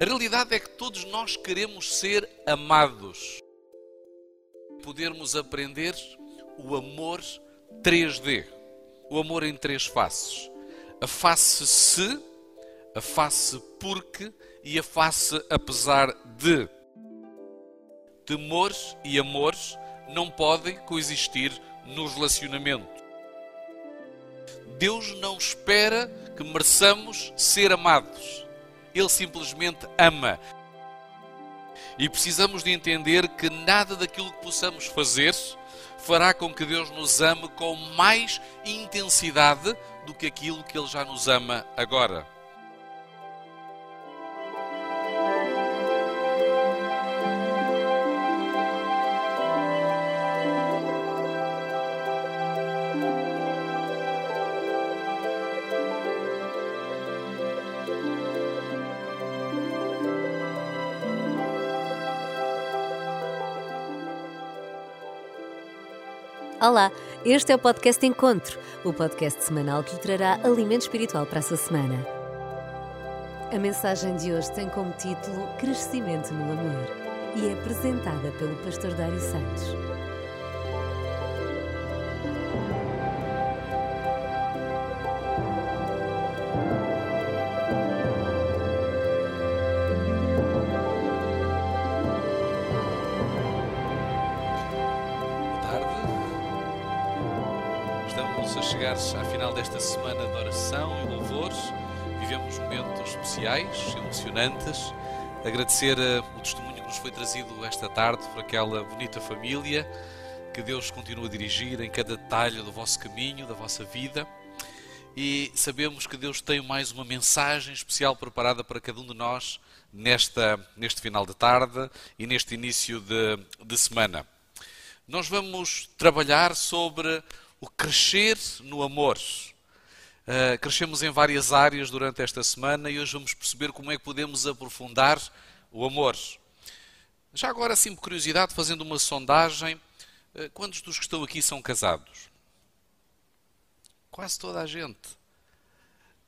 A realidade é que todos nós queremos ser amados. Podermos aprender o amor 3D, o amor em três faces: a face se, a face porque e a face apesar de. Temores e amores não podem coexistir no relacionamento. Deus não espera que mereçamos ser amados. Ele simplesmente ama. E precisamos de entender que nada daquilo que possamos fazer fará com que Deus nos ame com mais intensidade do que aquilo que Ele já nos ama agora. Olá, este é o podcast Encontro, o podcast semanal que lhe trará alimento espiritual para a sua semana. A mensagem de hoje tem como título Crescimento no Amor e é apresentada pelo pastor Dário Santos. A chegar à final desta semana de oração e louvores. Vivemos momentos especiais, emocionantes. Agradecer eh, o testemunho que nos foi trazido esta tarde por aquela bonita família. Que Deus continue a dirigir em cada detalhe do vosso caminho, da vossa vida. E sabemos que Deus tem mais uma mensagem especial preparada para cada um de nós nesta, neste final de tarde e neste início de, de semana nós vamos trabalhar sobre o crescer no amor. Uh, crescemos em várias áreas durante esta semana e hoje vamos perceber como é que podemos aprofundar o amor. Já agora, assim, por curiosidade, fazendo uma sondagem, uh, quantos dos que estão aqui são casados? Quase toda a gente.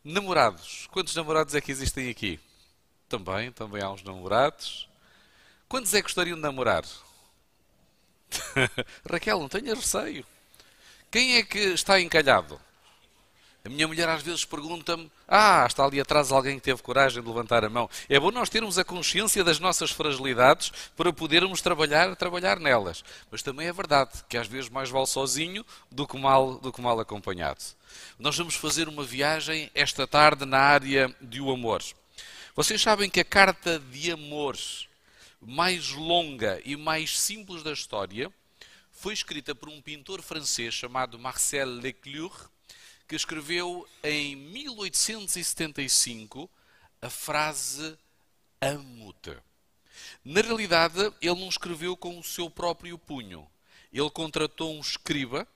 Namorados. Quantos namorados é que existem aqui? Também, também há uns namorados. Quantos é que gostariam de namorar? Raquel, não tenha receio. Quem é que está encalhado? A minha mulher às vezes pergunta-me: Ah, está ali atrás alguém que teve coragem de levantar a mão. É bom nós termos a consciência das nossas fragilidades para podermos trabalhar, trabalhar nelas. Mas também é verdade que às vezes mais vale sozinho do que mal, do que mal acompanhado. Nós vamos fazer uma viagem esta tarde na área de o amor. Vocês sabem que a carta de amor mais longa e mais simples da história foi escrita por um pintor francês chamado Marcel Leclerc, que escreveu em 1875 a frase Amo-te. Na realidade, ele não escreveu com o seu próprio punho. Ele contratou um escriba,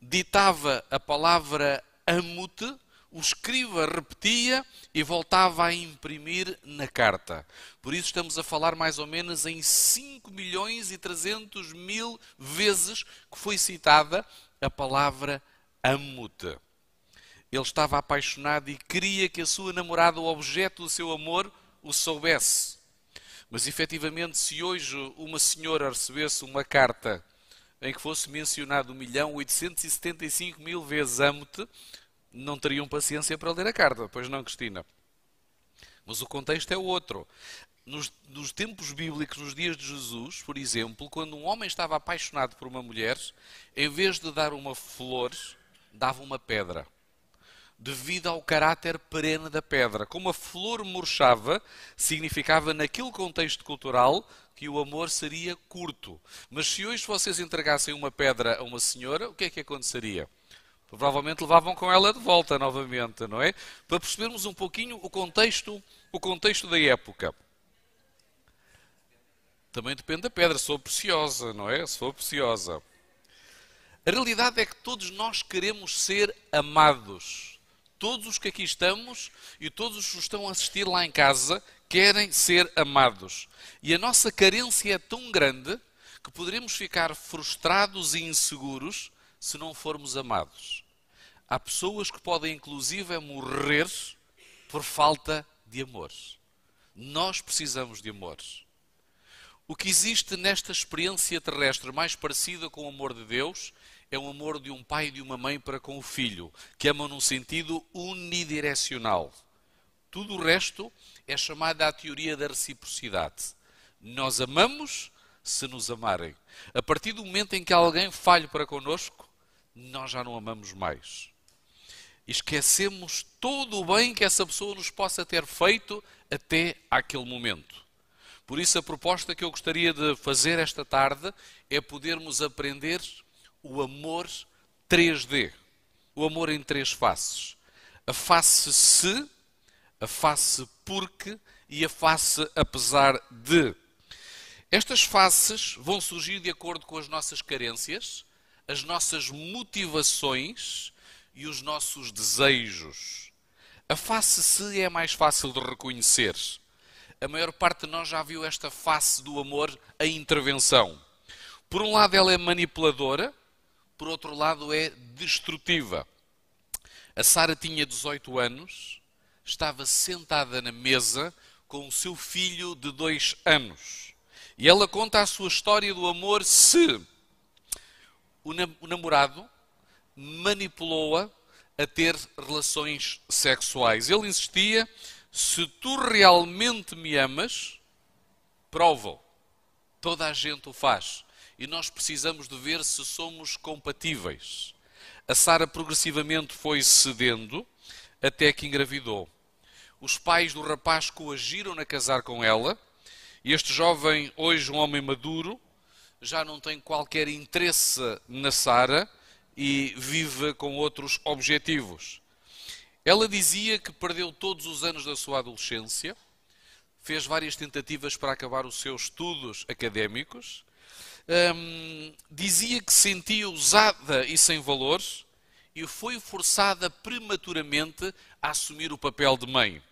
ditava a palavra amo-te o escriba repetia e voltava a imprimir na carta. Por isso estamos a falar mais ou menos em 5 milhões e 300 mil vezes que foi citada a palavra amo-te. Ele estava apaixonado e queria que a sua namorada, o objeto do seu amor, o soubesse. Mas efetivamente, se hoje uma senhora recebesse uma carta em que fosse mencionado 1 milhão 875 mil vezes amo-te, não teriam paciência para ler a carta, pois não, Cristina? Mas o contexto é outro. Nos, nos, tempos bíblicos, nos dias de Jesus, por exemplo, quando um homem estava apaixonado por uma mulher, em vez de dar uma flor, dava uma pedra. Devido ao caráter perene da pedra. Como a flor murchava, significava naquele contexto cultural que o amor seria curto. Mas se hoje vocês entregassem uma pedra a uma senhora, o que é que aconteceria? Provavelmente levavam com ela de volta novamente, não é? Para percebermos um pouquinho o contexto, o contexto da época. Também depende da pedra, se for preciosa, não é? Se for preciosa. A realidade é que todos nós queremos ser amados. Todos os que aqui estamos e todos os que estão a assistir lá em casa querem ser amados. E a nossa carência é tão grande que poderemos ficar frustrados e inseguros se não formos amados. Há pessoas que podem, inclusive, morrer por falta de amor. Nós precisamos de amor. O que existe nesta experiência terrestre mais parecida com o amor de Deus é o amor de um pai e de uma mãe para com o filho, que amam num sentido unidirecional. Tudo o resto é chamada a teoria da reciprocidade. Nós amamos se nos amarem. A partir do momento em que alguém falha para connosco, nós já não amamos mais. Esquecemos todo o bem que essa pessoa nos possa ter feito até aquele momento. Por isso, a proposta que eu gostaria de fazer esta tarde é podermos aprender o amor 3D. O amor em três faces. A face se, a face porque e a face apesar de. Estas faces vão surgir de acordo com as nossas carências, as nossas motivações e os nossos desejos. A face se é mais fácil de reconhecer. A maior parte de nós já viu esta face do amor em intervenção. Por um lado, ela é manipuladora, por outro lado, é destrutiva. A Sara tinha 18 anos, estava sentada na mesa com o seu filho de dois anos. E ela conta a sua história do amor se o namorado manipulou-a a ter relações sexuais. Ele insistia: se tu realmente me amas, prova. Toda a gente o faz. E nós precisamos de ver se somos compatíveis. A Sara progressivamente foi cedendo até que engravidou. Os pais do rapaz coagiram a casar com ela. E este jovem, hoje um homem maduro, já não tem qualquer interesse na Sara e vive com outros objetivos. Ela dizia que perdeu todos os anos da sua adolescência, fez várias tentativas para acabar os seus estudos académicos, hum, dizia que se sentia usada e sem valores e foi forçada prematuramente a assumir o papel de mãe.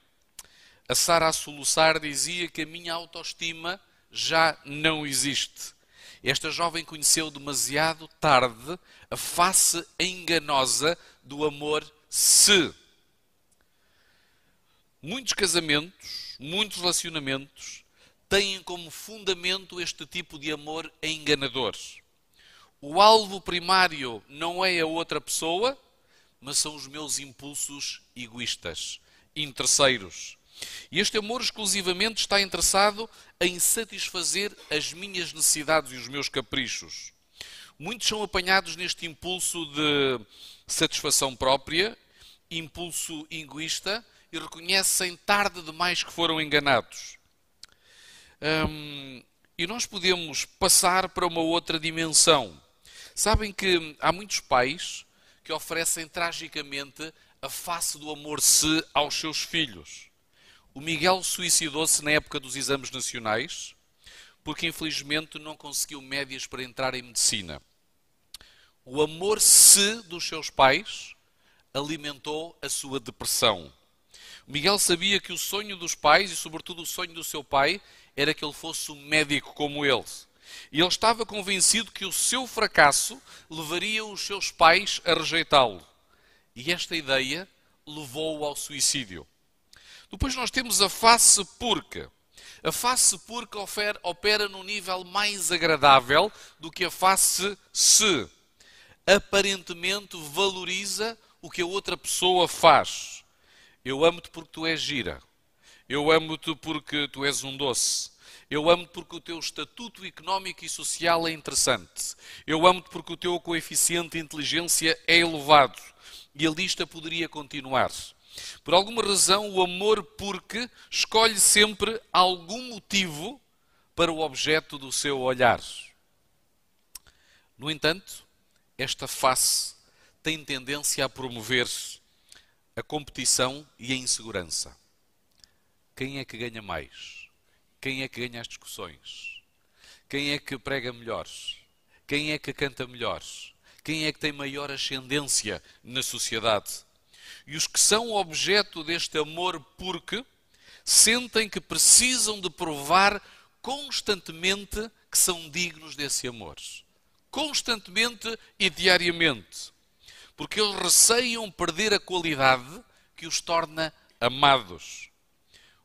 A Sara a soluçar dizia que a minha autoestima já não existe. Esta jovem conheceu demasiado tarde a face enganosa do amor se. Muitos casamentos, muitos relacionamentos têm como fundamento este tipo de amor enganador. O alvo primário não é a outra pessoa, mas são os meus impulsos egoístas, interesseiros. E este amor exclusivamente está interessado em satisfazer as minhas necessidades e os meus caprichos. Muitos são apanhados neste impulso de satisfação própria, impulso egoísta, e reconhecem tarde demais que foram enganados. Hum, e nós podemos passar para uma outra dimensão. Sabem que há muitos pais que oferecem tragicamente a face do amor-se aos seus filhos. O Miguel suicidou-se na época dos exames nacionais porque infelizmente não conseguiu médias para entrar em medicina. O amor-se dos seus pais alimentou a sua depressão. Miguel sabia que o sonho dos pais e, sobretudo, o sonho do seu pai era que ele fosse um médico como ele. E ele estava convencido que o seu fracasso levaria os seus pais a rejeitá-lo. E esta ideia levou-o ao suicídio. Depois nós temos a face porca. A face porca opera num nível mais agradável do que a face se. Aparentemente valoriza o que a outra pessoa faz. Eu amo-te porque tu és gira. Eu amo-te porque tu és um doce. Eu amo-te porque o teu estatuto económico e social é interessante. Eu amo-te porque o teu coeficiente de inteligência é elevado. E a lista poderia continuar. Por alguma razão, o amor porque escolhe sempre algum motivo para o objeto do seu olhar. No entanto, esta face tem tendência a promover a competição e a insegurança. Quem é que ganha mais? Quem é que ganha as discussões? Quem é que prega melhor? Quem é que canta melhor? Quem é que tem maior ascendência na sociedade? E os que são objeto deste amor porque sentem que precisam de provar constantemente que são dignos desse amor. Constantemente e diariamente. Porque eles receiam perder a qualidade que os torna amados.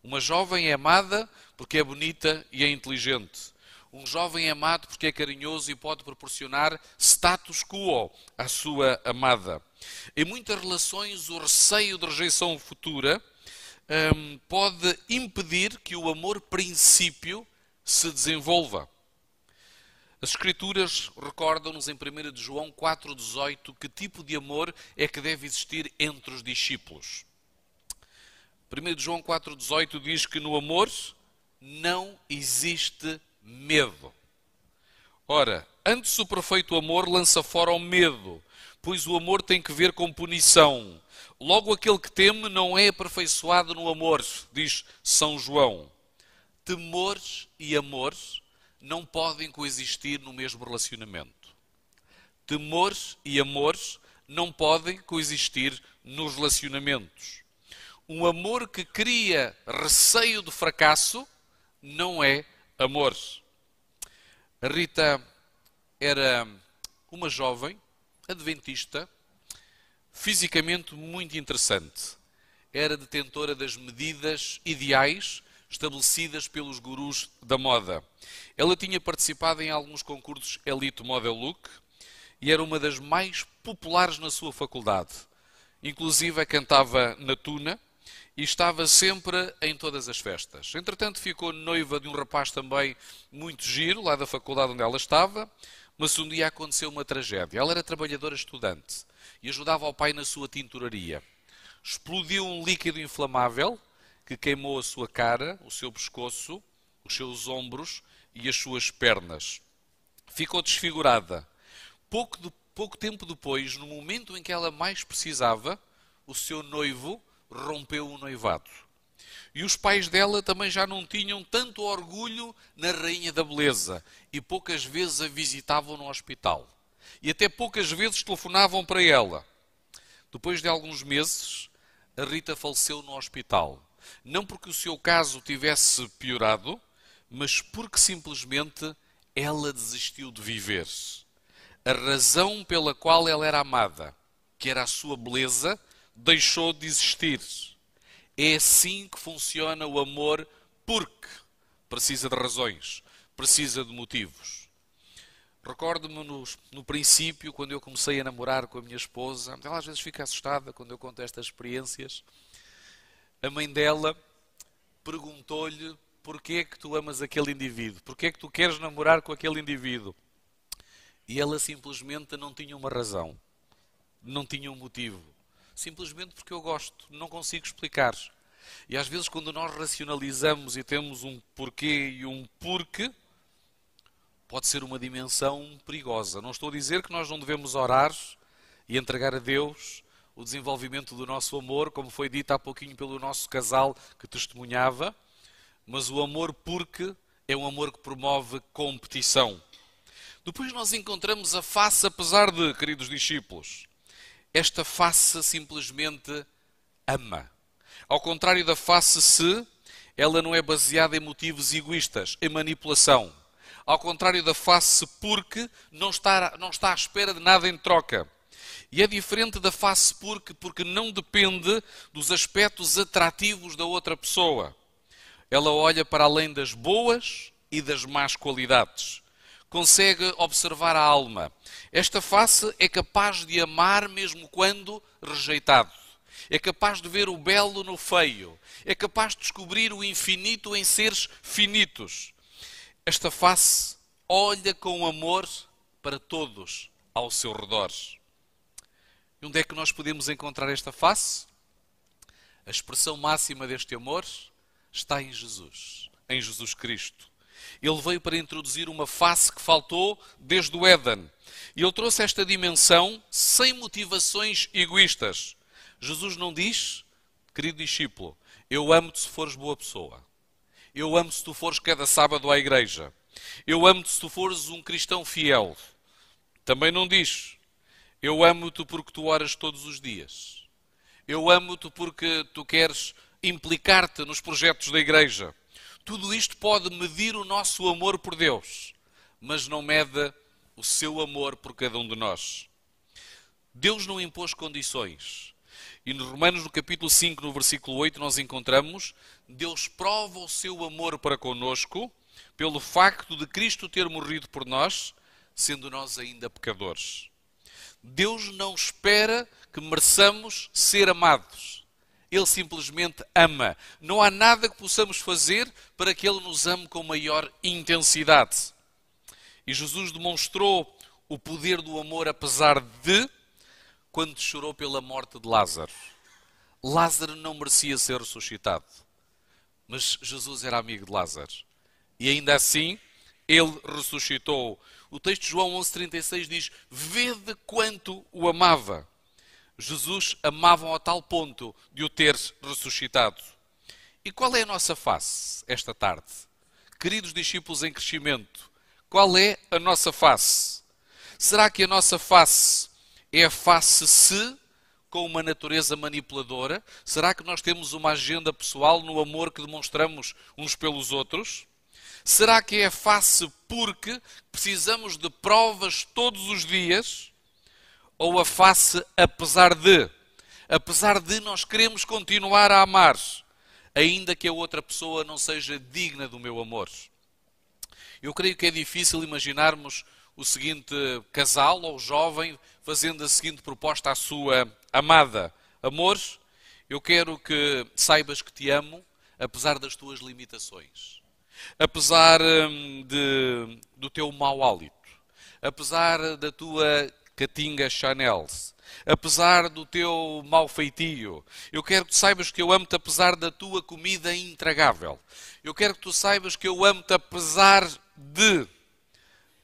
Uma jovem é amada porque é bonita e é inteligente. Um jovem é amado porque é carinhoso e pode proporcionar status quo à sua amada. Em muitas relações, o receio de rejeição futura um, pode impedir que o amor princípio se desenvolva. As Escrituras recordam-nos em 1 de João 4,18 que tipo de amor é que deve existir entre os discípulos. 1 de João 4,18 diz que no amor não existe medo. Ora, antes o perfeito amor lança fora o medo, pois o amor tem que ver com punição. Logo, aquele que teme não é aperfeiçoado no amor, diz São João. Temor e amor não podem coexistir no mesmo relacionamento. Temor e amor não podem coexistir nos relacionamentos. Um amor que cria receio de fracasso não é amor. Rita era uma jovem adventista, fisicamente muito interessante. Era detentora das medidas ideais estabelecidas pelos gurus da moda. Ela tinha participado em alguns concursos Elite Model Look e era uma das mais populares na sua faculdade. Inclusive cantava na tuna e estava sempre em todas as festas. Entretanto, ficou noiva de um rapaz também muito giro, lá da faculdade onde ela estava, mas um dia aconteceu uma tragédia. Ela era trabalhadora estudante e ajudava ao pai na sua tinturaria. Explodiu um líquido inflamável que queimou a sua cara, o seu pescoço, os seus ombros e as suas pernas. Ficou desfigurada. Pouco, de, pouco tempo depois, no momento em que ela mais precisava, o seu noivo rompeu o noivado. E os pais dela também já não tinham tanto orgulho na rainha da beleza e poucas vezes a visitavam no hospital. E até poucas vezes telefonavam para ela. Depois de alguns meses, a Rita faleceu no hospital. Não porque o seu caso tivesse piorado, mas porque simplesmente ela desistiu de viver. A razão pela qual ela era amada, que era a sua beleza, deixou de existir. É assim que funciona o amor, porque precisa de razões, precisa de motivos. Recordo-me no, no, princípio, quando eu comecei a namorar com a minha esposa, ela às vezes fica assustada quando eu conto estas experiências. A mãe dela perguntou-lhe porquê é que tu amas aquele indivíduo, porquê é que tu queres namorar com aquele indivíduo. E ela simplesmente não tinha uma razão, não tinha um motivo simplesmente porque eu gosto, não consigo explicar. E às vezes, quando nós racionalizamos e temos um porquê e um porquê, pode ser uma dimensão perigosa. Não estou a dizer que nós não devemos orar e entregar a Deus o desenvolvimento do nosso amor, como foi dito há pouquinho pelo nosso casal que testemunhava, mas o amor porque é um amor que promove competição. Depois nós encontramos a face, apesar de, queridos discípulos, esta face simplesmente ama. Ao contrário da face se, ela não é baseada em motivos egoístas, em manipulação. Ao contrário da face porque não está, não está à espera de nada em troca. E é diferente da face porque, porque não depende dos aspectos atrativos da outra pessoa. Ela olha para além das boas e das más qualidades consegue observar a alma. Esta face é capaz de amar mesmo quando rejeitado. É capaz de ver o belo no feio. É capaz de descobrir o infinito em seres finitos. Esta face olha com amor para todos ao seu redor. E onde é que nós podemos encontrar esta face? A expressão máxima deste amor está em Jesus, em Jesus Cristo. Ele veio para introduzir uma face que faltou desde o Éden. E ele trouxe esta dimensão sem motivações egoístas. Jesus não diz, querido discípulo, eu amo-te se fores boa pessoa. Eu amo se tu fores cada sábado à igreja. Eu amo-te se tu fores um cristão fiel. Também não diz, eu amo-te porque tu oras todos os dias. Eu amo-te porque tu queres implicar-te nos projetos da igreja. Tudo isto pode medir o nosso amor por Deus, mas não mede o seu amor por cada um de nós. Deus não impôs condições. E nos Romanos, no capítulo 5, no versículo 8, nós encontramos: Deus prova o seu amor para conosco pelo facto de Cristo ter morrido por nós, sendo nós ainda pecadores. Deus não espera que mereçamos ser amados. Ele simplesmente ama. Não há nada que possamos fazer para que Ele nos ame com maior intensidade. E Jesus demonstrou o poder do amor apesar de quando chorou pela morte de Lázaro. Lázaro não merecia ser ressuscitado, mas Jesus era amigo de Lázaro. E ainda assim, ele ressuscitou. O texto de João 11,36 diz: Vede quanto o amava. Jesus amava a tal ponto de o ter ressuscitado. E qual é a nossa face esta tarde? Queridos discípulos em crescimento, qual é a nossa face? Será que a nossa face é a face se com uma natureza manipuladora? Será que nós temos uma agenda pessoal no amor que demonstramos uns pelos outros? Será que é a face porque precisamos de provas todos os dias? Ou a face apesar de? Apesar de nós queremos continuar a amar, ainda que a outra pessoa não seja digna do meu amor. Eu creio que é difícil imaginarmos o seguinte casal ou jovem fazendo a seguinte proposta à sua amada: Amor, eu quero que saibas que te amo, apesar das tuas limitações, apesar hum, de, do teu mau hálito, apesar da tua catinga Chanel, apesar do teu mau feitio. Eu quero que tu saibas que eu amo-te apesar da tua comida intragável. Eu quero que tu saibas que eu amo-te apesar de.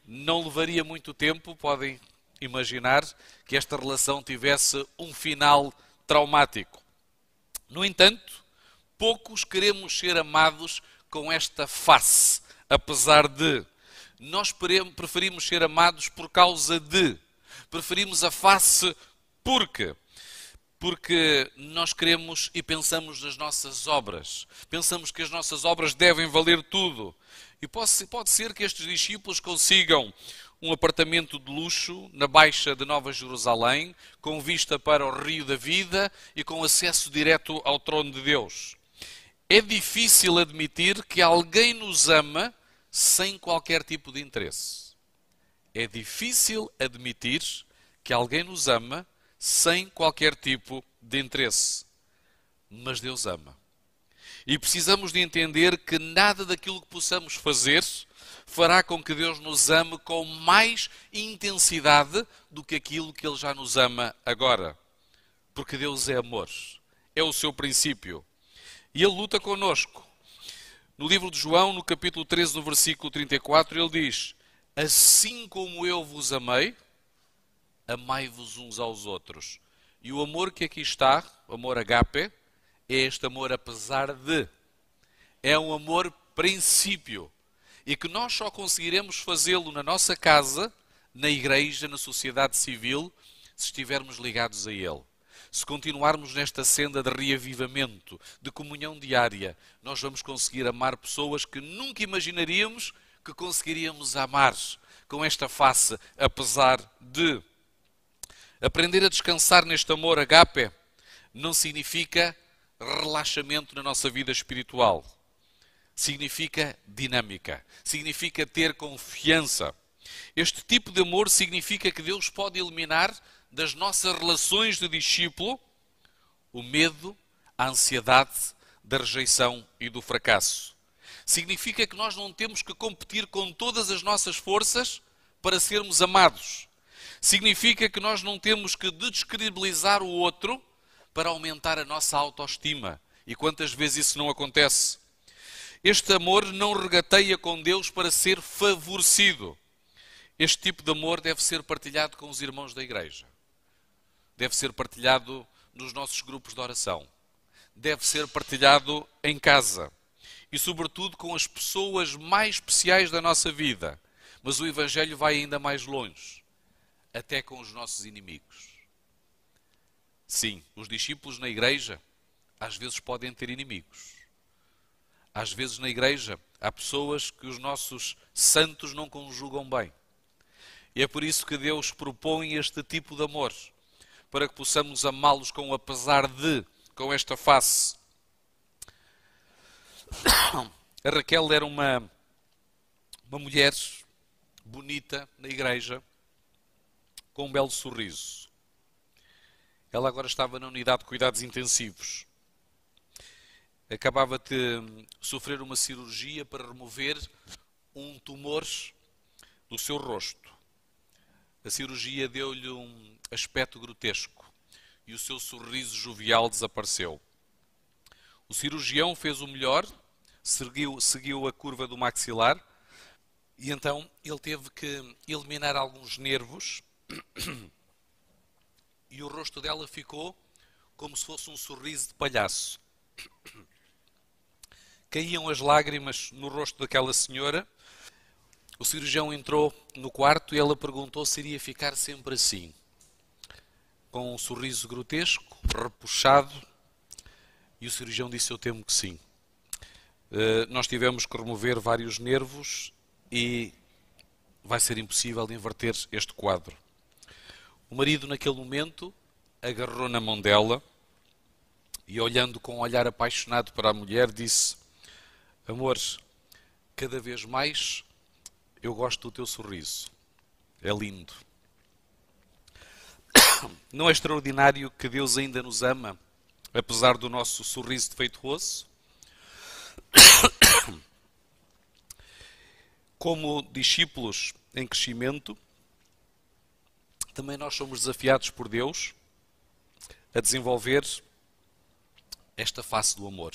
Não levaria muito tempo, podem imaginar, que esta relação tivesse um final traumático. No entanto, poucos queremos ser amados com esta face, apesar de. Nós preferimos ser amados por causa de. Preferimos a face porque porque nós queremos e pensamos nas nossas obras. Pensamos que as nossas obras devem valer tudo. E pode, ser que estes discípulos consigam um apartamento de luxo na Baixa de Nova Jerusalém, com vista para o Rio da Vida e com acesso direto ao trono de Deus. É difícil admitir que alguém nos ama sem qualquer tipo de interesse. É difícil admitir que alguém nos ama sem qualquer tipo de interesse. Mas Deus ama. E precisamos de entender que nada daquilo que possamos fazer fará com que Deus nos ame com mais intensidade do que aquilo que Ele já nos ama agora. Porque Deus é amor. É o seu princípio. E Ele luta conosco. No livro de João, no capítulo 13, no versículo 34, ele diz: Assim como eu vos amei, amai-vos uns aos outros. E o amor que aqui está, o amor agape, é este amor apesar de. É um amor princípio. E que nós só conseguiremos fazê-lo na nossa casa, na igreja, na sociedade civil, se estivermos ligados a Ele. Se continuarmos nesta senda de reavivamento, de comunhão diária, nós vamos conseguir amar pessoas que nunca imaginaríamos que conseguiríamos amar com esta face, apesar de. Aprender a descansar neste amor agape não significa relaxamento na nossa vida espiritual. Significa dinâmica, significa ter confiança. Este tipo de amor significa que Deus pode eliminar das nossas relações de discípulo o medo, a ansiedade da rejeição e do fracasso. Significa que nós não temos que competir com todas as nossas forças para sermos amados Significa que nós não temos que descredibilizar o outro para aumentar a nossa autoestima. E quantas vezes isso não acontece? Este amor não regateia com Deus para ser favorecido. Este tipo de amor deve ser partilhado com os irmãos da igreja. Deve ser partilhado nos nossos grupos de oração. Deve ser partilhado em casa. E, sobretudo, com as pessoas mais especiais da nossa vida. Mas o Evangelho vai ainda mais longe até com os nossos inimigos. Sim, os discípulos na igreja às vezes podem ter inimigos. Às vezes na igreja há pessoas que os nossos santos não conjugam bem. E é por isso que Deus propõe este tipo de amor. para que possamos amá-los com apesar de, com esta face. A Raquel era uma, uma mulher bonita na igreja, com um belo sorriso. Ela agora estava na unidade de cuidados intensivos. Acabava de sofrer uma cirurgia para remover um tumor no seu rosto. A cirurgia deu-lhe um aspecto grotesco e o seu sorriso jovial desapareceu. O cirurgião fez o melhor, seguiu, seguiu a curva do maxilar e então ele teve que eliminar alguns nervos e o rosto dela ficou como se fosse um sorriso de palhaço. Caíam as lágrimas no rosto daquela senhora. O cirurgião entrou no quarto e ela perguntou se iria ficar sempre assim. Com um sorriso grotesco, repuxado, e o cirurgião disse: Eu temo que sim. Uh, nós tivemos que remover vários nervos e vai ser impossível de inverter este quadro. O marido, naquele momento, agarrou na mão dela e, olhando com um olhar apaixonado para a mulher, disse: Amor, cada vez mais eu gosto do teu sorriso. É lindo. Não é extraordinário que Deus ainda nos ama, apesar do nosso sorriso defeituoso? Como discípulos em crescimento, também nós somos desafiados por Deus a desenvolver esta face do amor.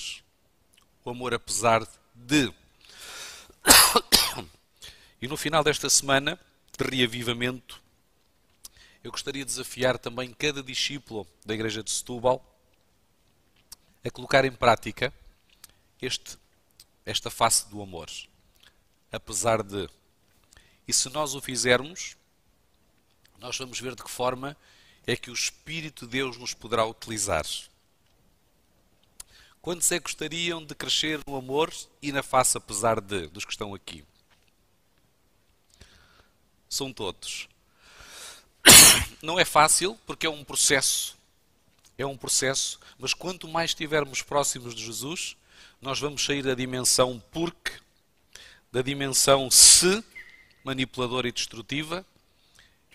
O amor apesar de. E no final desta semana de reavivamento, eu gostaria de desafiar também cada discípulo da Igreja de Setúbal a colocar em prática este, esta face do amor apesar de. E se nós o fizermos, nós vamos ver de que forma é que o Espírito de Deus nos poderá utilizar. Quantos é que gostariam de crescer no amor e na face, apesar de, dos que estão aqui? São todos. Não é fácil, porque é um processo. É um processo, mas quanto mais estivermos próximos de Jesus, nós vamos sair da dimensão porque da dimensão se, manipuladora e destrutiva,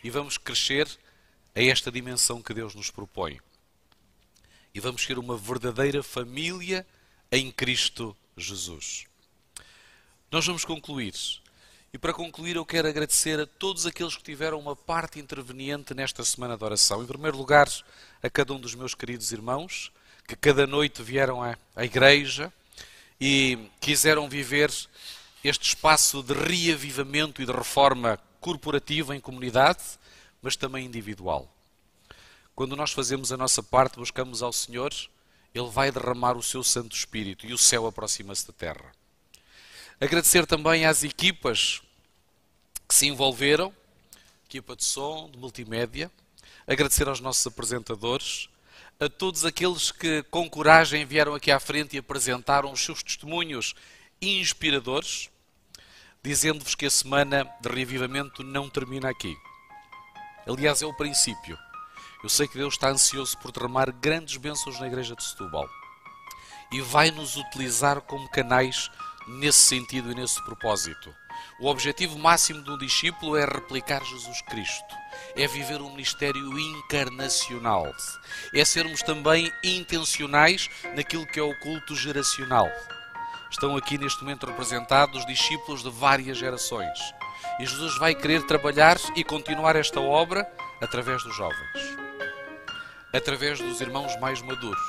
e vamos crescer a esta dimensão que Deus nos propõe. E vamos ser uma verdadeira família em Cristo Jesus. Nós vamos concluir. E para concluir, eu quero agradecer a todos aqueles que tiveram uma parte interveniente nesta semana de oração. Em primeiro lugar, a cada um dos meus queridos irmãos, que cada noite vieram à, à igreja e quiseram viver este espaço de reavivamento e de reforma corporativa em comunidade, mas também individual. Quando nós fazemos a nossa parte, buscamos ao Senhor, Ele vai derramar o seu Santo Espírito e o céu aproxima-se da terra. Agradecer também às equipas que se envolveram, equipa de som, de multimédia, agradecer aos nossos apresentadores, a todos aqueles que com coragem vieram aqui à frente e apresentaram os seus testemunhos inspiradores, dizendo-vos que a semana de reavivamento não termina aqui. Aliás, é o princípio. Eu sei que Deus está ansioso por derramar grandes bênçãos na igreja de Setúbal e vai nos utilizar como canais nesse sentido e nesse propósito. O objetivo máximo de um discípulo é replicar Jesus Cristo, é viver um ministério encarnacional, é sermos também intencionais naquilo que é o culto geracional estão aqui neste momento representados discípulos de várias gerações. E Jesus vai querer trabalhar e continuar esta obra através dos jovens, através dos irmãos mais maduros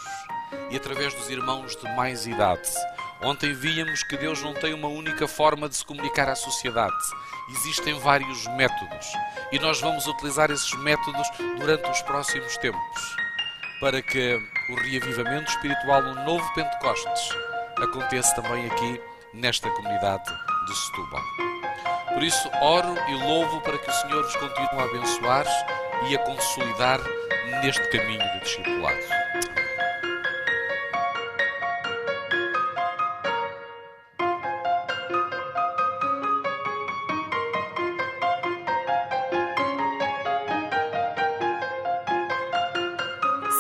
e através dos irmãos de mais idade. Ontem víamos que Deus não tem uma única forma de se comunicar à sociedade. Existem vários métodos e nós vamos utilizar esses métodos durante os próximos tempos para que o reavivamento espiritual no novo Pentecostes acontece também aqui nesta comunidade de Setúbal. Por isso, oro e louvo para que o Senhor vos continue a abençoar e a consolidar neste caminho do discipulado.